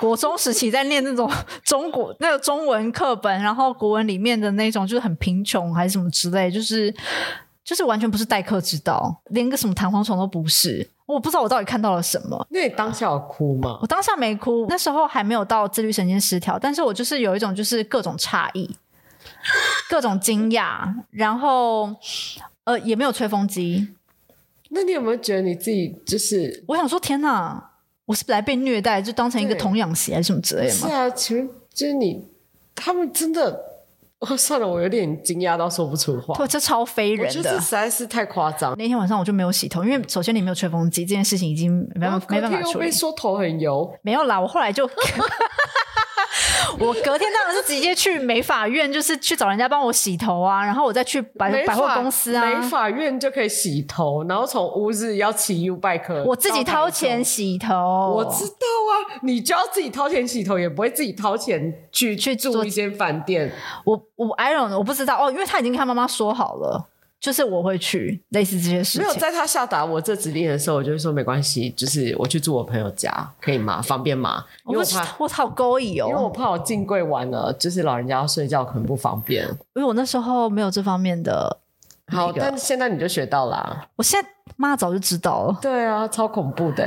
国中时期在念那种中国那个中文课本，然后国文里面的那种，就是很贫穷还是什么之类，就是就是完全不是待客之道，连个什么弹簧床都不是。我不知道我到底看到了什么。那你当下有哭吗？我当下没哭，那时候还没有到自律神经失调，但是我就是有一种就是各种诧异，[LAUGHS] 各种惊讶，然后呃也没有吹风机。那你有没有觉得你自己就是？我想说，天哪！我是不是来被虐待，就当成一个童养媳还是什么之类的吗？是啊，请问就是你，他们真的……哦，算了，我有点惊讶到说不出话。对，这超非人的，实在是太夸张。那天晚上我就没有洗头，因为首先你没有吹风机，这件事情已经没办法没办法处理。被说头很油，没有啦，我后来就。[LAUGHS] [LAUGHS] 我隔天当然是直接去美发院，就是去找人家帮我洗头啊，然后我再去百百货公司啊。美发院就可以洗头，然后从乌日要骑 U bike，我自己掏钱洗头。我知道啊，你就要自己掏钱洗头，也不会自己掏钱去去住一间饭店。我我 I don't know，我不知道哦，因为他已经跟他妈妈说好了。就是我会去类似这些事情。没有在他下达我这指令的时候，我就会说没关系，就是我去住我朋友家，可以吗？方便吗？因为我怕我好勾引哦，因为我怕我进柜完了，就是老人家要睡觉可能不方便。因为我那时候没有这方面的、那个。好，但现在你就学到啦。我现在妈早就知道了。对啊，超恐怖的。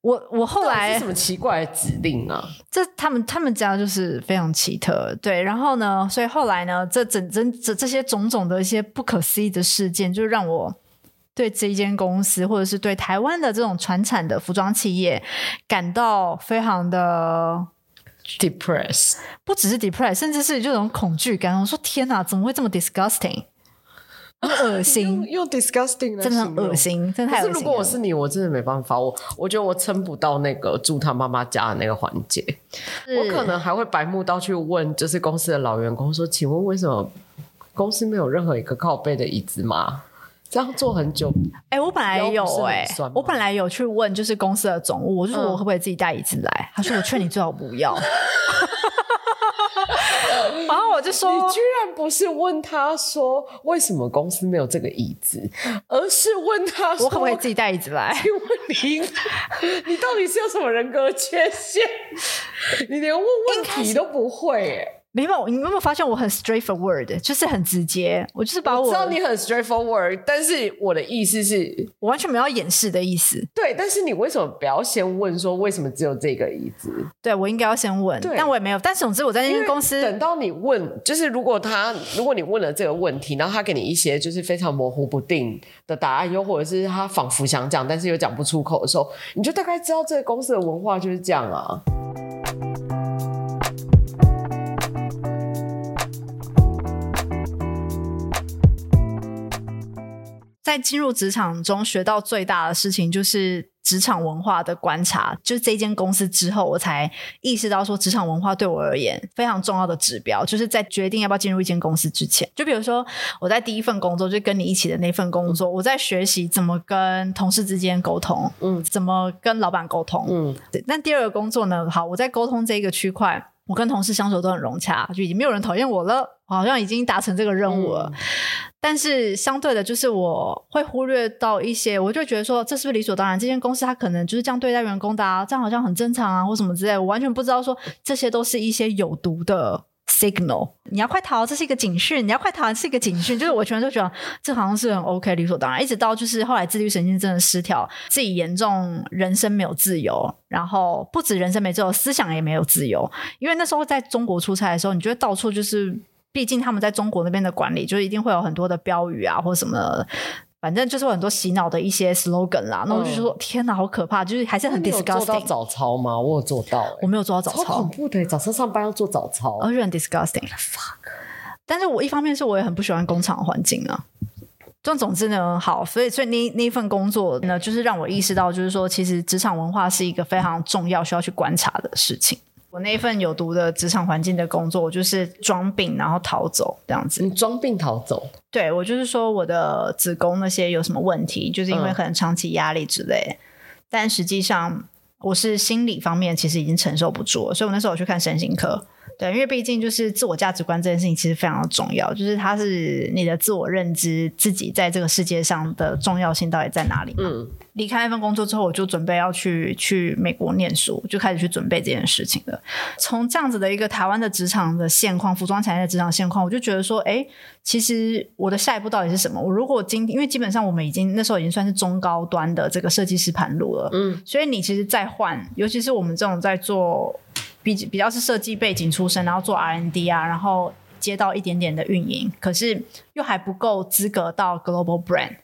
我我后来是什么奇怪的指令啊？[LAUGHS] 这他们他们家就是非常奇特，对。然后呢，所以后来呢，这整整这这些种种的一些不可思议的事件，就让我对这一间公司，或者是对台湾的这种传产的服装企业，感到非常的 depressed。不只是 depressed，甚至是这种恐惧感。我说天哪，怎么会这么 disgusting？很恶心，又，disgusting 真的很恶心，真的太恶心。如果我是你，我真的没办法，我我觉得我撑不到那个住他妈妈家的那个环节，我可能还会白目到去问，就是公司的老员工说：“请问为什么公司没有任何一个靠背的椅子吗？”这样坐很久。哎、欸，我本来有哎、欸，我本来有去问，就是公司的总务，我就说我会不会自己带椅子来？嗯、他说：“我劝你最好不要。”然后我就说：“你居然不是问他说为什么公司没有这个椅子，而是问他说我可不可以自己带椅子来？请问你，你到底是有什么人格缺陷？[LAUGHS] 你连问问题都不会耶。”没有，你有没有发现我很 straightforward，就是很直接。我就是把我，我知道你很 straightforward，但是我的意思是，我完全没有要掩饰的意思。对，但是你为什么不要先问说为什么只有这个椅子？对，我应该要先问，但我也没有。但是总之我在那间公司，等到你问，就是如果他，如果你问了这个问题，然后他给你一些就是非常模糊不定的答案，又或者是他仿佛想讲，但是又讲不出口的时候，你就大概知道这个公司的文化就是这样啊。在进入职场中学到最大的事情就是职场文化的观察。就是这间公司之后，我才意识到说，职场文化对我而言非常重要的指标，就是在决定要不要进入一间公司之前。就比如说，我在第一份工作就跟你一起的那份工作，我在学习怎么跟同事之间沟通，嗯，怎么跟老板沟通，嗯。对，但第二个工作呢，好，我在沟通这一个区块，我跟同事相处都很融洽，就已经没有人讨厌我了，我好像已经达成这个任务了。嗯 [LAUGHS] 但是相对的，就是我会忽略到一些，我就觉得说，这是不是理所当然？这间公司它可能就是这样对待员工的啊，这样好像很正常啊，或什么之类。我完全不知道说这些都是一些有毒的 signal。你要快逃，这是一个警讯；你要快逃，是一个警讯。就是我全都觉得这好像是很 OK，理所当然。一直到就是后来自律神经真的失调，自己严重人生没有自由，然后不止人生没自由，思想也没有自由。因为那时候在中国出差的时候，你觉得到处就是。毕竟他们在中国那边的管理，就是一定会有很多的标语啊，或什么反正就是有很多洗脑的一些 slogan 啦。那、嗯、我就说，天哪，好可怕！就是还是很 disgusting。做到早操吗？我有做到、欸，我没有做到早操，超恐怖的。早上上班要做早操，而且很 disgusting。Fuck！但是我一方面是我也很不喜欢工厂环境啊。总总之呢，好，所以所以那那一份工作呢，就是让我意识到，就是说，其实职场文化是一个非常重要、需要去观察的事情。我那一份有毒的职场环境的工作，我就是装病然后逃走这样子。你装病逃走？对，我就是说我的子宫那些有什么问题，就是因为可能长期压力之类。嗯、但实际上，我是心理方面其实已经承受不住了，所以我那时候我去看神经科。对，因为毕竟就是自我价值观这件事情其实非常的重要，就是它是你的自我认知，自己在这个世界上的重要性到底在哪里？嗯，离开那份工作之后，我就准备要去去美国念书，就开始去准备这件事情了。从这样子的一个台湾的职场的现况，服装产业的职场现况，我就觉得说，哎，其实我的下一步到底是什么？我如果今，因为基本上我们已经那时候已经算是中高端的这个设计师盘路了，嗯，所以你其实再换，尤其是我们这种在做。比比较是设计背景出身，然后做 R&D 啊，然后接到一点点的运营，可是又还不够资格到 Global Brand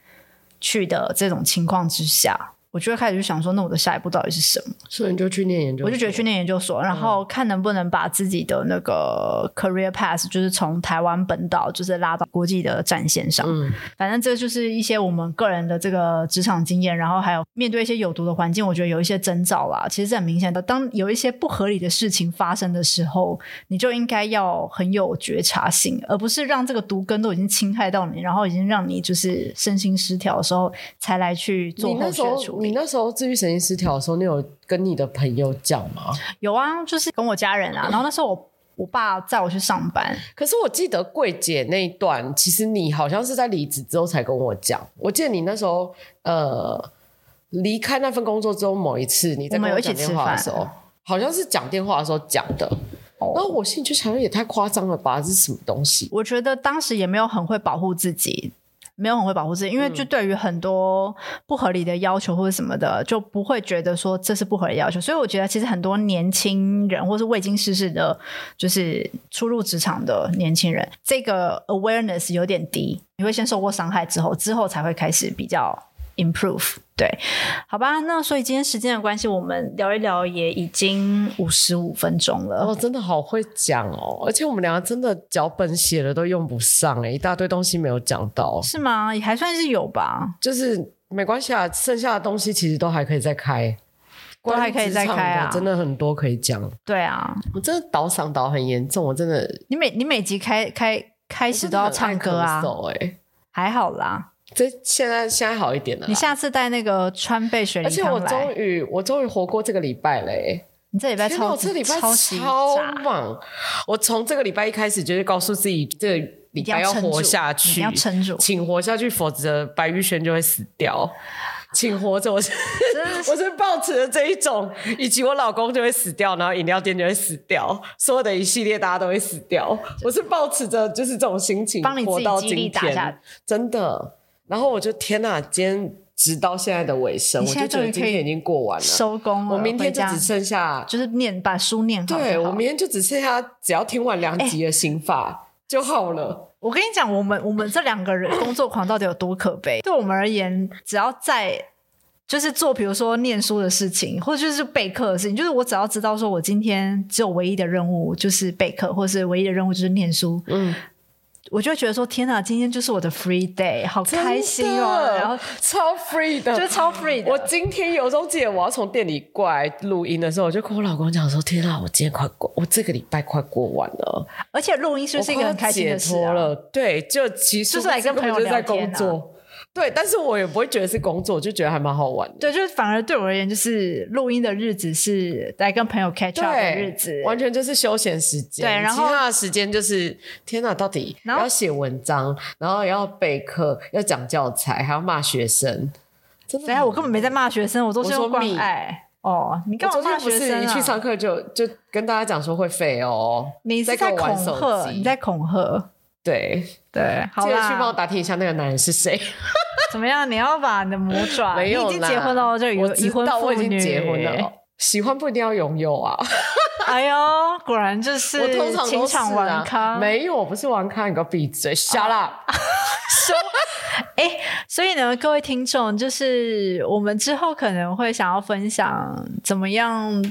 去的这种情况之下。我就会开始就想说，那我的下一步到底是什么？所以你就去念研究所。我就觉得去念研究所，然后看能不能把自己的那个 career path，就是从台湾本岛，就是拉到国际的战线上。嗯，反正这就是一些我们个人的这个职场经验，然后还有面对一些有毒的环境，我觉得有一些征兆啦。其实是很明显的，当有一些不合理的事情发生的时候，你就应该要很有觉察性，而不是让这个毒根都已经侵害到你，然后已经让你就是身心失调的时候，才来去做后续处理。你那时候自愈神经失调的时候，你有跟你的朋友讲吗？有啊，就是跟我家人啊。[LAUGHS] 然后那时候我我爸载我去上班。可是我记得柜姐那一段，其实你好像是在离职之后才跟我讲。我记得你那时候呃离开那份工作之后，某一次你在跟我讲电话的时候，好像是讲电话的时候讲的。然后我心里就想，也太夸张了吧，这是什么东西？我觉得当时也没有很会保护自己。没有很会保护自己，因为就对于很多不合理的要求或者什么的，嗯、就不会觉得说这是不合理要求。所以我觉得，其实很多年轻人或是未经世事的，就是初入职场的年轻人，这个 awareness 有点低。你会先受过伤害之后，之后才会开始比较。Improve，对，好吧，那所以今天时间的关系，我们聊一聊也已经五十五分钟了。哦，真的好会讲哦，而且我们两个真的脚本写的都用不上哎，一大堆东西没有讲到，是吗？也还算是有吧，就是没关系啊，剩下的东西其实都还可以再开，都还可以再开啊，真的很多可以讲。对啊，我真的倒嗓倒很严重，我真的，你每你每集开开开始都要唱歌啊？哎，还好啦。这现在现在好一点了。你下次带那个川贝水梨汤来。而且我终于我终于活过这个礼拜嘞！你这礼拜超级，这礼拜超级忙。我从这个礼拜一开始就是告诉自己，这个礼拜要活下去，要撑住，请活下去，否则白玉轩就会死掉。请活着，我是 [LAUGHS] 我是抱持着这一种，以及我老公就会死掉，然后饮料店就会死掉，所有的一系列大家都会死掉。我是抱持着就是这种心情，帮你活到今天，真的。然后我就天哪，今天直到现在的尾声，我就觉得今天已经过完了，收工了。我明天就只剩下就是念把书念好。对，我明天就只剩下只要听完两集的心法就好了。我跟你讲，我们我们这两个人工作狂到底有多可悲？对我们而言，只要在就是做，比如说念书的事情，或者就是备课的事情，就是我只要知道说我今天只有唯一的任务就是备课，或者是唯一的任务就是念书。嗯。我就觉得说，天哪，今天就是我的 free day，好开心哦！然后超 free 的，就超 free 的。我今天有种记得我要从店里过来录音的时候，我就跟我老公讲说：“天哪，我今天快过，我这个礼拜快过完了。”而且录音是不是一个很开心的事啊？了，对，就其实就是来跟朋友聊天啊。对，但是我也不会觉得是工作，就觉得还蛮好玩的。对，就是反而对我而言，就是录音的日子是来跟朋友 catch up 的日子，完全就是休闲时间。对，然后其他的时间就是天哪，到底要写文章，然后要备课，要讲教材，还要骂学生。真的？等下我根本没在骂学生，我都是用关爱。哦，你干嘛骂学生啊？一去上课就就跟大家讲说会废哦。你是在恐吓？你在恐吓？对对，好啦，记得去帮我打听一下那个男人是谁。[LAUGHS] 怎么样？你要把你的魔爪？[LAUGHS] 没有，你已经结婚了，就已已婚妇女。我已经结婚了，喜欢不一定要拥有啊。[LAUGHS] 哎呦，果然就是情场玩咖。没有，我不是玩咖，你给我闭嘴，Shut up。说，哎、欸，所以呢，各位听众，就是我们之后可能会想要分享怎么样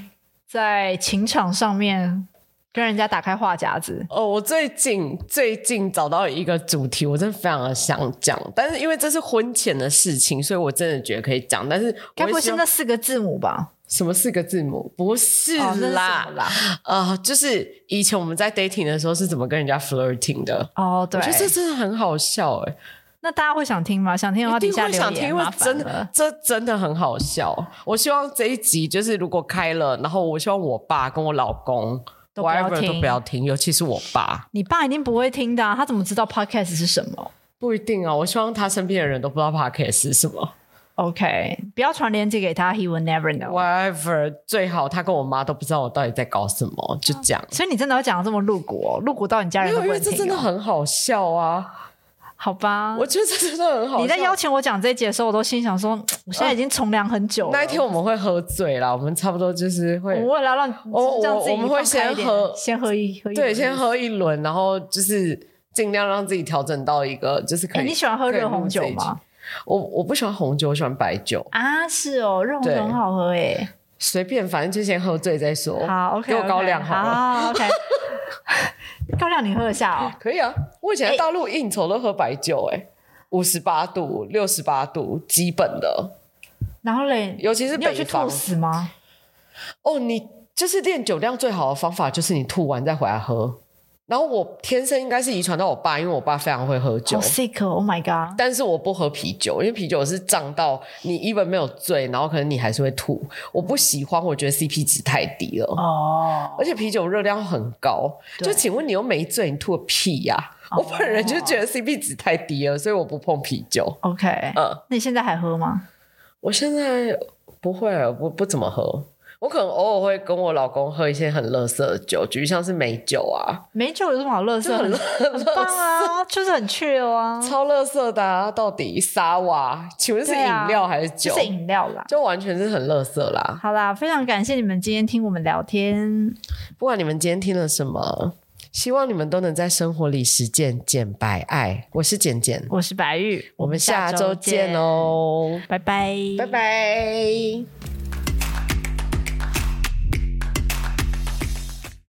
在情场上面跟人家打开话匣子。哦，我最近最近找到一个主题，我真的非常的想讲，但是因为这是婚前的事情，所以我真的觉得可以讲。但是该不会是那四个字母吧？什么四个字母？不是啦，哦、啦，呃，就是以前我们在 dating 的时候是怎么跟人家 flirting 的？哦，对，我觉得这真的很好笑哎。那大家会想听吗？想听的话，底下留言。因为真的，这真的很好笑。我希望这一集就是如果开了，然后我希望我爸跟我老公都不要听，都不要听，尤其是我爸。你爸一定不会听的啊，他怎么知道 podcast 是什么？不一定啊，我希望他身边的人都不知道 podcast 是什么。OK，不要传链接给他，He will never know。Whatever，最好他跟我妈都不知道我到底在搞什么，就这样。所以你真的要讲的这么露骨哦，露骨到你家人都不会听哦。因为这真的很好笑啊，好吧？我觉得这真的很好。你在邀请我讲这一节的时候，我都心想说，[LAUGHS] 我现在已经从良很久了。那一天我们会喝醉啦，我们差不多就是会。我为了让我我我们会先喝，先喝一喝一，对，先喝一轮，然后就是尽量让自己调整到一个就是可以。你喜欢喝热红酒吗？我我不喜欢红酒，我喜欢白酒啊，是哦，热红酒很好喝诶。随便，反正就先喝醉再说。好，OK，给我高粱好了。好，OK。[LAUGHS] 高粱你喝得下哦？可以啊，我以前在大陆应酬都喝白酒，诶，五十八度、六十八度，基本的。然后嘞，尤其是。你有去吐死吗？哦，你就是练酒量最好的方法，就是你吐完再回来喝。然后我天生应该是遗传到我爸，因为我爸非常会喝酒。好 sick，Oh my god！但是我不喝啤酒，因为啤酒是胀到你 even 没有醉，然后可能你还是会吐。我不喜欢，我觉得 CP 值太低了。哦。而且啤酒热量很高，就请问你又没醉，你吐个屁呀、啊！我本人就觉得 CP 值太低了，所以我不碰啤酒。OK，嗯，那你现在还喝吗？我现在不会，我不不怎么喝。我可能偶尔会跟我老公喝一些很垃圾的酒，比如像是美酒啊。美酒有什么好垃圾？很很棒啊，就是很 chill 啊，[LAUGHS] 超垃圾的啊！到底沙瓦？请问是饮料还是酒？啊、是饮料啦，就完全是很垃圾啦。好啦，非常感谢你们今天听我们聊天。不管你们今天听了什么，希望你们都能在生活里实践简白爱。我是简简，我是白玉，我们下周见哦，拜拜，拜拜。